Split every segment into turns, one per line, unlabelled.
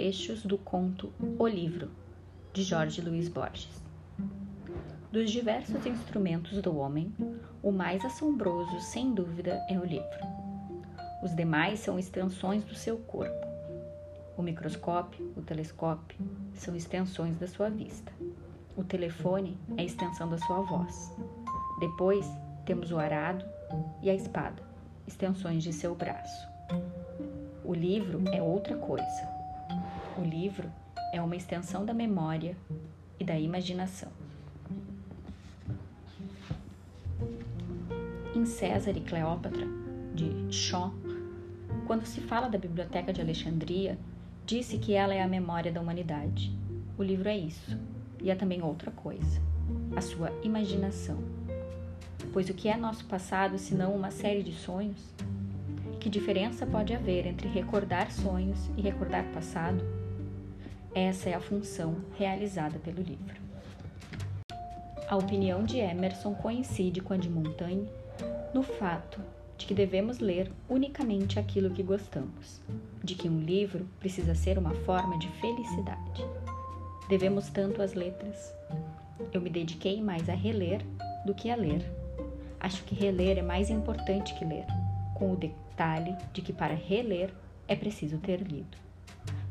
trechos do conto O Livro, de Jorge Luiz Borges. Dos diversos instrumentos do homem, o mais assombroso, sem dúvida, é o livro. Os demais são extensões do seu corpo. O microscópio, o telescópio, são extensões da sua vista. O telefone é extensão da sua voz. Depois temos o arado e a espada, extensões de seu braço. O livro é outra coisa. O livro é uma extensão da memória e da imaginação. Em César e Cleópatra, de Shaw, quando se fala da Biblioteca de Alexandria, disse que ela é a memória da humanidade. O livro é isso, e é também outra coisa, a sua imaginação. Pois o que é nosso passado senão uma série de sonhos? Que diferença pode haver entre recordar sonhos e recordar passado? Essa é a função realizada pelo livro. A opinião de Emerson coincide com a de Montaigne no fato de que devemos ler unicamente aquilo que gostamos, de que um livro precisa ser uma forma de felicidade. Devemos tanto as letras. Eu me dediquei mais a reler do que a ler. Acho que reler é mais importante que ler com o detalhe de que para reler é preciso ter lido.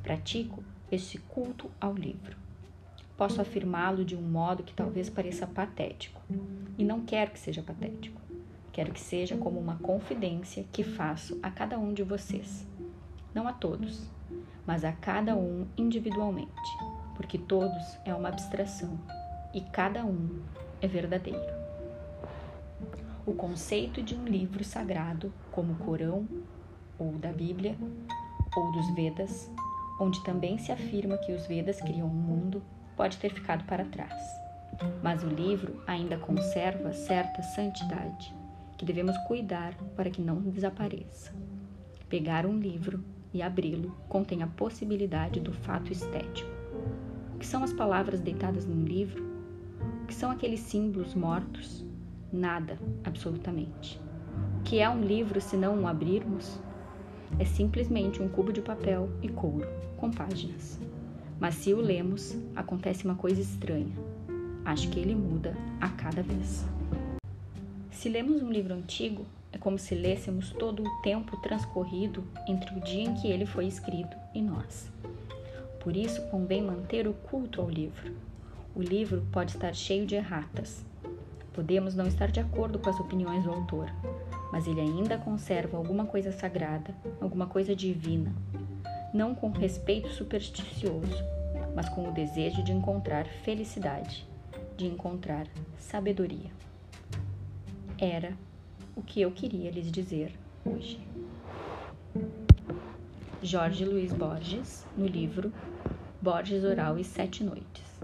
Pratico este culto ao livro. Posso afirmá-lo de um modo que talvez pareça patético, e não quero que seja patético. Quero que seja como uma confidência que faço a cada um de vocês. Não a todos, mas a cada um individualmente, porque todos é uma abstração e cada um é verdadeiro o conceito de um livro sagrado, como o Corão, ou da Bíblia, ou dos Vedas, onde também se afirma que os Vedas criam o um mundo, pode ter ficado para trás. Mas o livro ainda conserva certa santidade, que devemos cuidar para que não desapareça. Pegar um livro e abri-lo contém a possibilidade do fato estético. O que são as palavras deitadas num livro? O que são aqueles símbolos mortos? Nada, absolutamente. O que é um livro se não um abrirmos? É simplesmente um cubo de papel e couro, com páginas. Mas se o lemos, acontece uma coisa estranha. Acho que ele muda a cada vez. Se lemos um livro antigo, é como se lêssemos todo o tempo transcorrido entre o dia em que ele foi escrito e nós. Por isso, convém manter o culto ao livro. O livro pode estar cheio de erratas, Podemos não estar de acordo com as opiniões do autor, mas ele ainda conserva alguma coisa sagrada, alguma coisa divina, não com respeito supersticioso, mas com o desejo de encontrar felicidade, de encontrar sabedoria. Era o que eu queria lhes dizer hoje. Jorge Luiz Borges, no livro Borges Oral e Sete Noites.